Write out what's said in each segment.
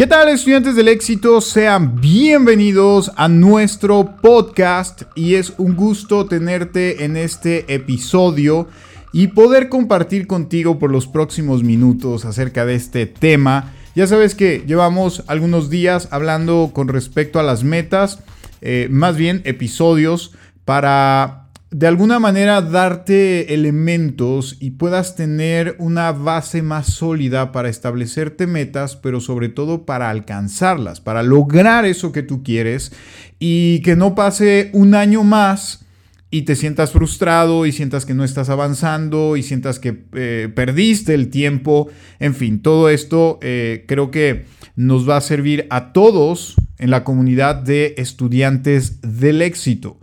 ¿Qué tal estudiantes del éxito? Sean bienvenidos a nuestro podcast y es un gusto tenerte en este episodio y poder compartir contigo por los próximos minutos acerca de este tema. Ya sabes que llevamos algunos días hablando con respecto a las metas, eh, más bien episodios para de alguna manera darte elementos y puedas tener una base más sólida para establecerte metas, pero sobre todo para alcanzarlas, para lograr eso que tú quieres y que no pase un año más y te sientas frustrado y sientas que no estás avanzando y sientas que eh, perdiste el tiempo. En fin, todo esto eh, creo que nos va a servir a todos en la comunidad de estudiantes del éxito.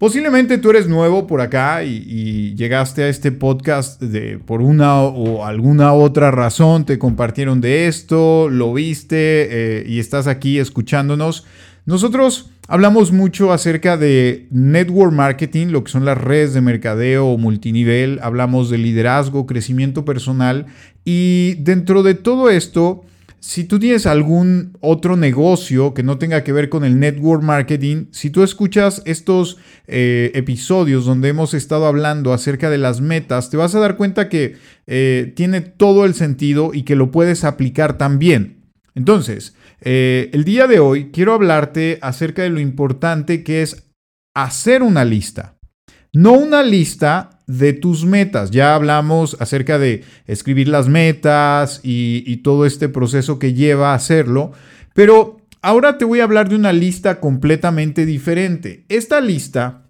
Posiblemente tú eres nuevo por acá y, llegaste a este podcast de, por una o alguna otra razón, te compartieron de esto, lo viste eh, y estás aquí escuchándonos. Nosotros hablamos mucho acerca de network marketing, lo que son las redes de mercadeo o multinivel, hablamos de liderazgo, crecimiento personal y dentro de todo esto si tú tienes algún otro negocio que no tenga que ver con el network marketing, si tú escuchas estos eh, episodios donde hemos estado hablando acerca de las metas, te vas a dar cuenta que eh, tiene todo el sentido y que lo puedes aplicar también. Entonces, eh, el día de hoy quiero hablarte acerca de lo importante que es hacer una lista. No una lista de tus metas. Ya hablamos acerca de escribir las metas y, todo este proceso que lleva a hacerlo, pero ahora te voy a hablar de una lista completamente diferente. Esta lista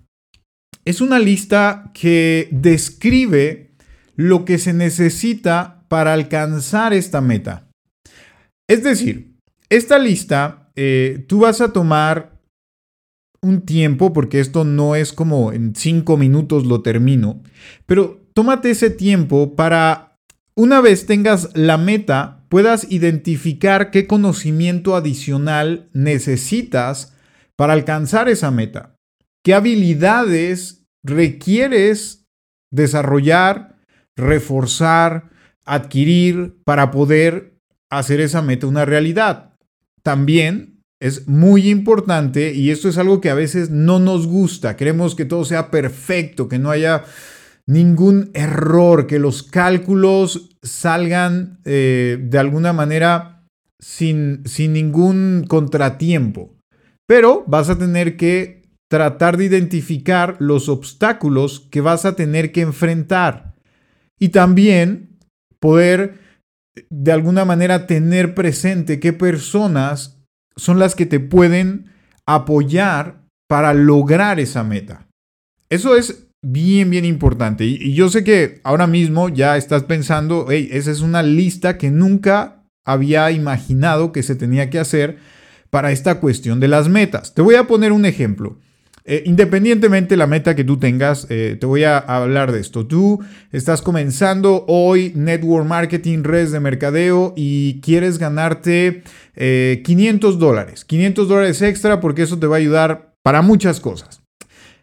es una lista que describe lo que se necesita para alcanzar esta meta. Es decir, esta lista eh, tú vas a tomar un tiempo, porque esto no es como en cinco minutos lo termino, pero tómate ese tiempo para, una vez tengas la meta, puedas identificar qué conocimiento adicional necesitas para alcanzar esa meta, qué habilidades requieres desarrollar, reforzar, adquirir para poder hacer esa meta una realidad. También es muy importante y esto es algo que a veces no nos gusta. Queremos que todo sea perfecto, que no haya ningún error, que los cálculos salgan eh, de alguna manera sin, sin ningún contratiempo. Pero vas a tener que tratar de identificar los obstáculos que vas a tener que enfrentar y también poder de alguna manera tener presente qué personas son las que te pueden apoyar para lograr esa meta. Eso es bien, bien importante. Y, yo sé que ahora mismo ya estás pensando, hey, esa es una lista que nunca había imaginado que se tenía que hacer para esta cuestión de las metas. Te voy a poner un ejemplo. Eh, independientemente de la meta que tú tengas, eh, te voy a hablar de esto. Tú estás comenzando hoy network marketing, redes de mercadeo y quieres ganarte 500 eh, dólares. 500 dólares extra porque eso te va a ayudar para muchas cosas.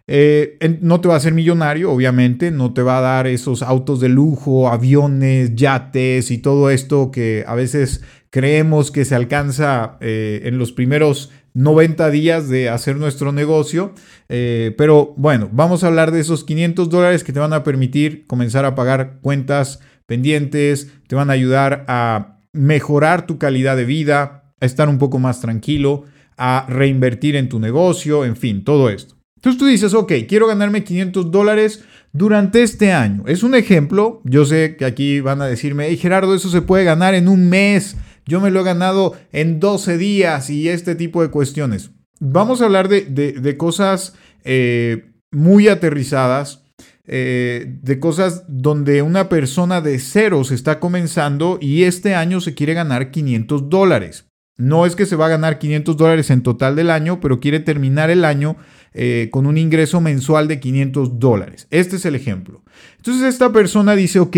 no te va a hacer millonario, obviamente, no te va a dar esos autos de lujo, aviones, yates y todo esto que a veces creemos que se alcanza en los primeros 90 días de hacer nuestro negocio. Eh, pero bueno, vamos a hablar de esos 500 dólares que te van a permitir comenzar a pagar cuentas pendientes, te van a ayudar a mejorar tu calidad de vida, a estar un poco más tranquilo, a reinvertir en tu negocio, en fin, todo esto. Entonces tú dices, ok, quiero ganarme 500 dólares durante este año. Es un ejemplo, yo sé que aquí van a decirme, hey Gerardo, eso se puede ganar en un mes yo me lo he ganado en 12 días y este tipo de cuestiones. Vamos a hablar de, cosas eh, muy aterrizadas, eh, de cosas donde una persona de cero se está comenzando y este año se quiere ganar 500 dólares. No es que se va a ganar 500 dólares en total del año, pero quiere terminar el año eh, con un ingreso mensual de 500 dólares. Este es el ejemplo. Entonces esta persona dice, ok,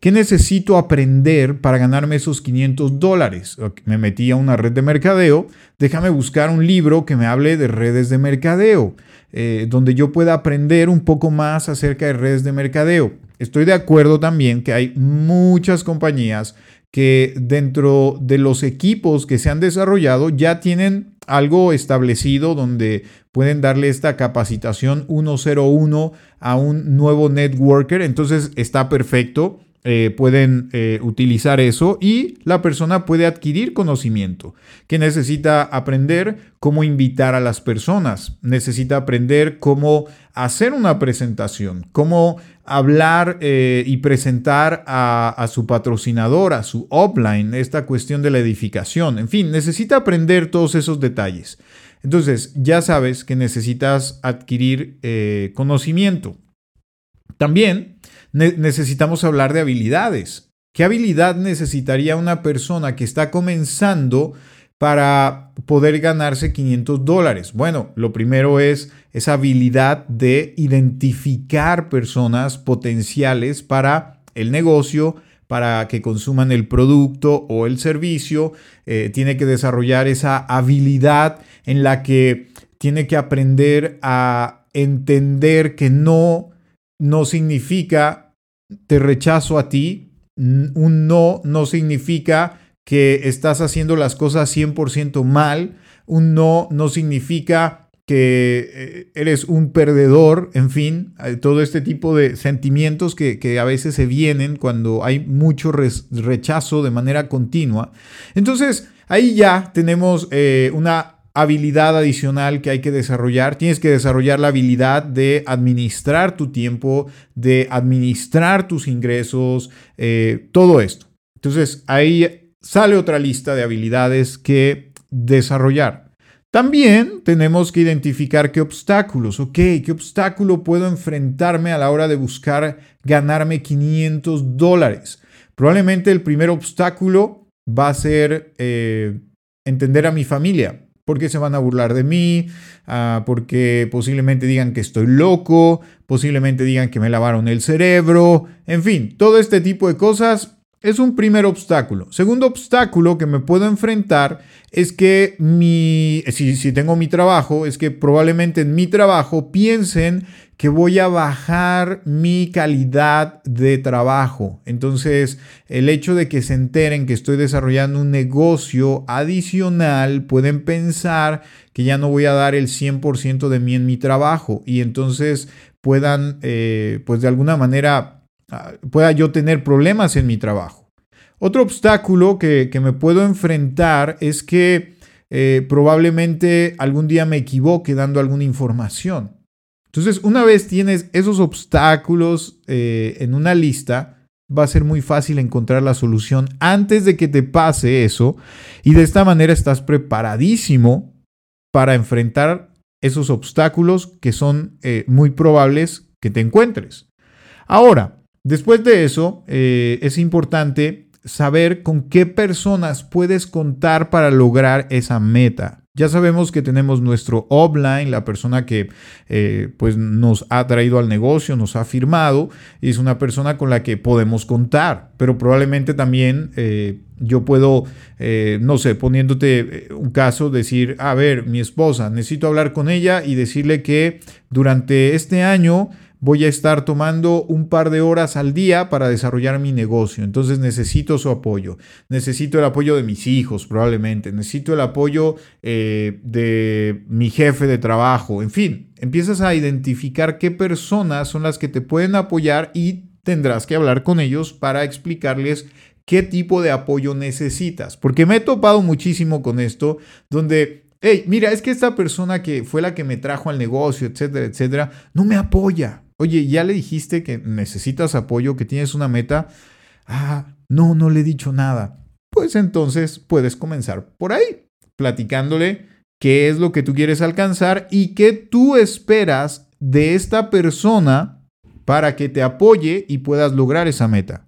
¿qué necesito aprender para ganarme esos 500 dólares? Me metí a una red de mercadeo, déjame buscar un libro que me hable de redes de mercadeo, eh, donde yo pueda aprender un poco más acerca de redes de mercadeo. Estoy de acuerdo también que hay muchas compañías que dentro de los equipos que se han desarrollado ya tienen algo establecido donde pueden darle esta capacitación 101 a un nuevo networker. Entonces está perfecto. Eh, pueden eh, utilizar eso y la persona puede adquirir conocimiento, que necesita aprender cómo invitar a las personas, necesita aprender cómo hacer una presentación, cómo hablar eh, y presentar a, a, su patrocinador, a su offline, esta cuestión de la edificación, en fin, necesita aprender todos esos detalles. Entonces, ya sabes que necesitas adquirir conocimiento. También necesitamos hablar de habilidades. ¿Qué habilidad necesitaría una persona que está comenzando para poder ganarse 500 dólares? Bueno, lo primero es esa habilidad de identificar personas potenciales para el negocio, para que consuman el producto o el servicio. Eh, tiene que desarrollar esa habilidad en la que tiene que aprender a entender que no no significa te rechazo a ti. Un no no significa que estás haciendo las cosas 100% mal. Un no no significa que eh, eres un perdedor, en fin, todo este tipo de sentimientos que, a veces se vienen cuando hay mucho rechazo de manera continua. Entonces, ahí ya tenemos eh, una habilidad adicional que hay que desarrollar. Tienes que desarrollar la habilidad de administrar tu tiempo, de administrar tus ingresos, eh, todo esto. Entonces ahí sale otra lista de habilidades que desarrollar. También tenemos que identificar qué obstáculos, ok, qué obstáculo puedo enfrentarme a la hora de buscar ganarme 500 dólares. Probablemente el primer obstáculo va a ser eh, entender a mi familia porque se van a burlar de mí, ah, porque posiblemente digan que estoy loco, posiblemente digan que me lavaron el cerebro, en fin, todo este tipo de cosas es un primer obstáculo. Segundo obstáculo que me puedo enfrentar es que mi, si, tengo mi trabajo, es que probablemente en mi trabajo piensen que voy a bajar mi calidad de trabajo. Entonces, el hecho de que se enteren que estoy desarrollando un negocio adicional, pueden pensar que ya no voy a dar el 100% de mí en mi trabajo y entonces puedan, eh, pues de alguna manera, pueda yo tener problemas en mi trabajo. Otro obstáculo que, me puedo enfrentar es que eh, probablemente algún día me equivoque dando alguna información. Entonces, una vez tienes esos obstáculos eh, en una lista, va a ser muy fácil encontrar la solución antes de que te pase eso. Y de esta manera estás preparadísimo para enfrentar esos obstáculos que son eh, muy probables que te encuentres. Ahora, después de eso, eh, es importante saber con qué personas puedes contar para lograr esa meta. Ya sabemos que tenemos nuestro offline, la persona que eh, pues nos ha traído al negocio, nos ha firmado, y es una persona con la que podemos contar, pero probablemente también eh, yo puedo, no sé, poniéndote un caso, decir, a ver, mi esposa, necesito hablar con ella y decirle que durante este año voy a estar tomando un par de horas al día para desarrollar mi negocio. Entonces necesito su apoyo. Necesito el apoyo de mis hijos probablemente. Necesito el apoyo eh, de mi jefe de trabajo. En fin, empiezas a identificar qué personas son las que te pueden apoyar y tendrás que hablar con ellos para explicarles qué tipo de apoyo necesitas. Porque me he topado muchísimo con esto, donde hey, mira, es que esta persona que fue la que me trajo al negocio, etcétera, etcétera, no me apoya. Oye, ya le dijiste que necesitas apoyo, que tienes una meta. Ah, no, no le he dicho nada. Pues entonces puedes comenzar por ahí, platicándole qué es lo que tú quieres alcanzar y qué tú esperas de esta persona para que te apoye y puedas lograr esa meta.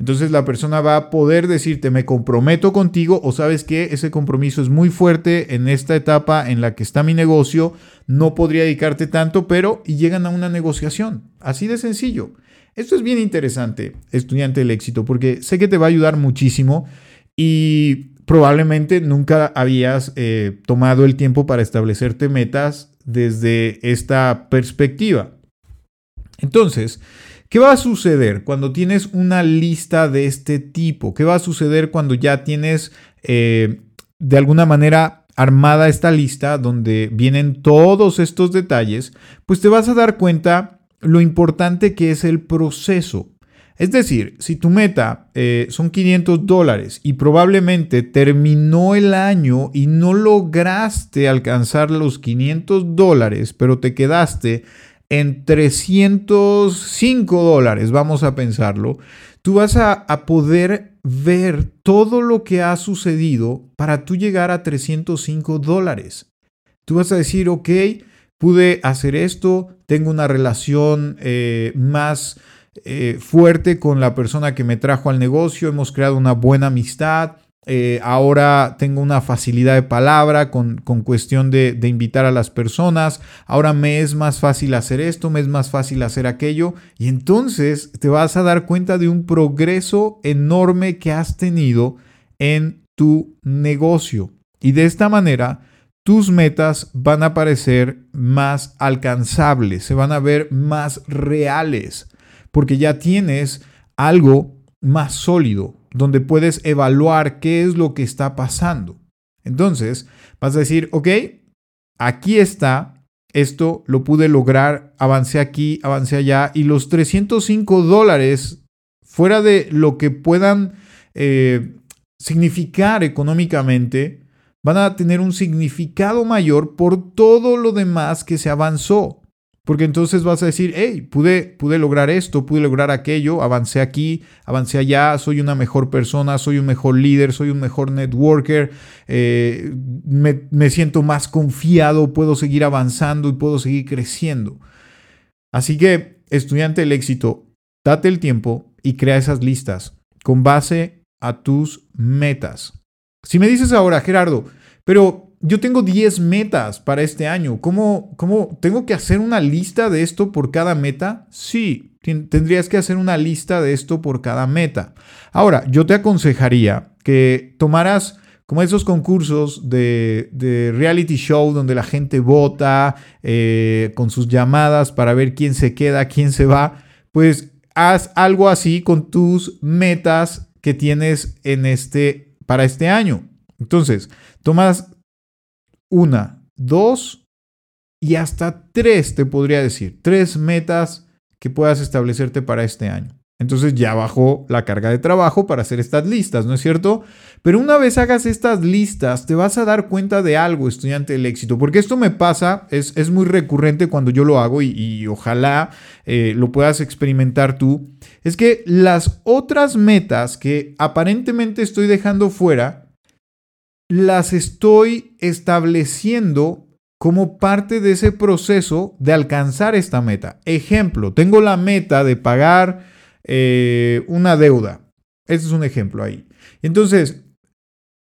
Entonces la persona va a poder decirte, me comprometo contigo o sabes que ese compromiso es muy fuerte en esta etapa en la que está mi negocio, no podría dedicarte tanto, pero y llegan a una negociación. Así de sencillo. Esto es bien interesante, estudiante del éxito, porque sé que te va a ayudar muchísimo y probablemente nunca habías eh, tomado el tiempo para establecerte metas desde esta perspectiva. Entonces, ¿Qué va a suceder cuando tienes una lista de este tipo? ¿Qué va a suceder cuando ya tienes eh, de alguna manera armada esta lista donde vienen todos estos detalles? Pues te vas a dar cuenta lo importante que es el proceso. Es decir, si tu meta eh, son 500 dólares y probablemente terminó el año y no lograste alcanzar los 500 dólares, pero te quedaste en 305 dólares, vamos a pensarlo, tú vas a, poder ver todo lo que ha sucedido para tú llegar a 305 dólares. Tú vas a decir, ok, pude hacer esto, tengo una relación eh, más eh, fuerte con la persona que me trajo al negocio, hemos creado una buena amistad, eh, ahora tengo una facilidad de palabra con, cuestión de, de, invitar a las personas, ahora me es más fácil hacer esto, me es más fácil hacer aquello, y entonces te vas a dar cuenta de un progreso enorme que has tenido en tu negocio. Y de esta manera, tus metas van a parecer más alcanzables, se van a ver más reales porque ya tienes algo más sólido donde puedes evaluar qué es lo que está pasando. Entonces, vas a decir, ok, aquí está, esto lo pude lograr, avancé aquí, avancé allá, y los 305 dólares, fuera de lo que puedan eh, significar económicamente, van a tener un significado mayor por todo lo demás que se avanzó. Porque entonces vas a decir, hey, pude, pude lograr esto, pude lograr aquello, avancé aquí, avancé allá, soy una mejor persona, soy un mejor líder, soy un mejor networker, eh, me, me siento más confiado, puedo seguir avanzando y puedo seguir creciendo. Así que, estudiante del éxito, date el tiempo y crea esas listas con base a tus metas. Si me dices ahora, Gerardo, pero yo tengo 10 metas para este año. ¿Cómo, ¿Cómo tengo que hacer una lista de esto por cada meta? Sí, tendrías que hacer una lista de esto por cada meta. Ahora, yo te aconsejaría que tomaras como esos concursos de, reality show donde la gente vota eh, con sus llamadas para ver quién se queda, quién se va, pues haz algo así con tus metas que tienes en este, para este año. Entonces, tomas una, dos y hasta tres, te podría decir, tres metas que puedas establecerte para este año. Entonces ya bajó la carga de trabajo para hacer estas listas, ¿no es cierto? Pero una vez hagas estas listas, te vas a dar cuenta de algo, estudiante del éxito, porque esto me pasa, es, es muy recurrente cuando yo lo hago y, ojalá eh, lo puedas experimentar tú, es que las otras metas que aparentemente estoy dejando fuera, las estoy estableciendo como parte de ese proceso de alcanzar esta meta. Ejemplo, tengo la meta de pagar eh, una deuda. Este es un ejemplo ahí. Entonces,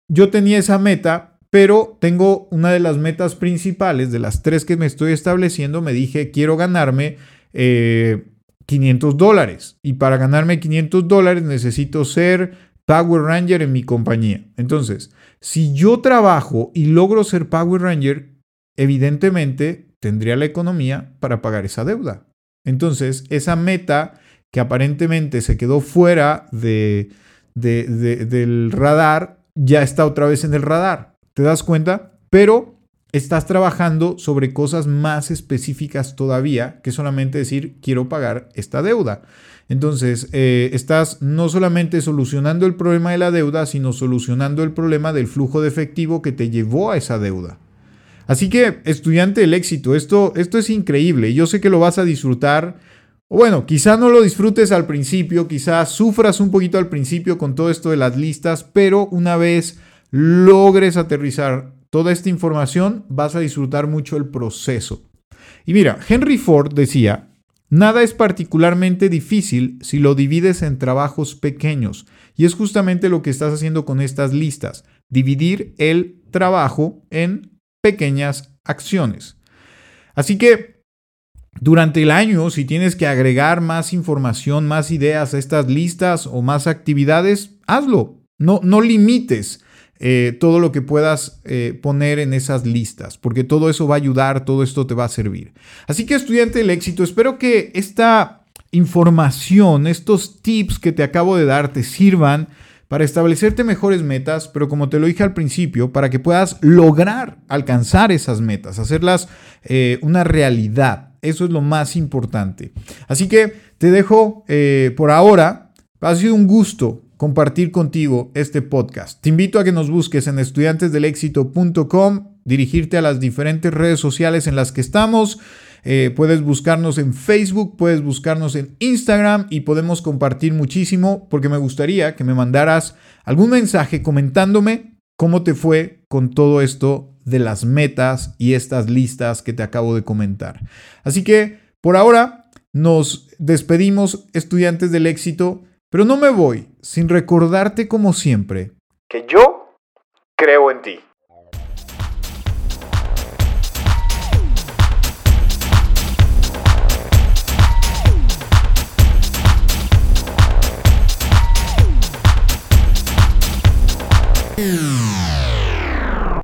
yo tenía esa meta, pero tengo una de las metas principales, de las tres que me estoy estableciendo, me dije, quiero ganarme 500 eh, dólares. Y para ganarme 500 dólares necesito ser Power Ranger en mi compañía. Entonces, si yo trabajo y logro ser Power Ranger, evidentemente tendría la economía para pagar esa deuda. Entonces, esa meta que aparentemente se quedó fuera de, del radar, ya está otra vez en el radar. ¿Te das cuenta? Pero estás trabajando sobre cosas más específicas todavía que solamente decir quiero pagar esta deuda. Entonces, eh, estás no solamente solucionando el problema de la deuda, sino solucionando el problema del flujo de efectivo que te llevó a esa deuda. Así que, estudiante del éxito, esto, esto es increíble. Yo sé que lo vas a disfrutar. Bueno, quizá no lo disfrutes al principio, quizá sufras un poquito al principio con todo esto de las listas, pero una vez logres aterrizar toda esta información, vas a disfrutar mucho el proceso. Y mira, Henry Ford decía, Nada es particularmente difícil si lo divides en trabajos pequeños. Y es justamente lo que estás haciendo con estas listas. Dividir el trabajo en pequeñas acciones. Así que durante el año, si tienes que agregar más información, más ideas a estas listas o más actividades, hazlo. No, no limites eh, todo lo que puedas eh, poner en esas listas, porque todo eso va a ayudar, todo esto te va a servir. Así que estudiante del éxito, espero que esta información, estos tips que te acabo de dar te sirvan para establecerte mejores metas, pero como te lo dije al principio, para que puedas lograr alcanzar esas metas, hacerlas eh, una realidad. Eso es lo más importante. Así que te dejo por ahora. Ha sido un gusto compartir contigo este podcast. Te invito a que nos busques en estudiantesdelexito.com, dirigirte a las diferentes redes sociales en las que estamos. Eh, puedes buscarnos en Facebook, puedes buscarnos en Instagram y podemos compartir muchísimo porque me gustaría que me mandaras algún mensaje comentándome cómo te fue con todo esto de las metas y estas listas que te acabo de comentar. Así que por ahora nos despedimos estudiantes del éxito, pero no me voy sin recordarte como siempre que yo creo en ti.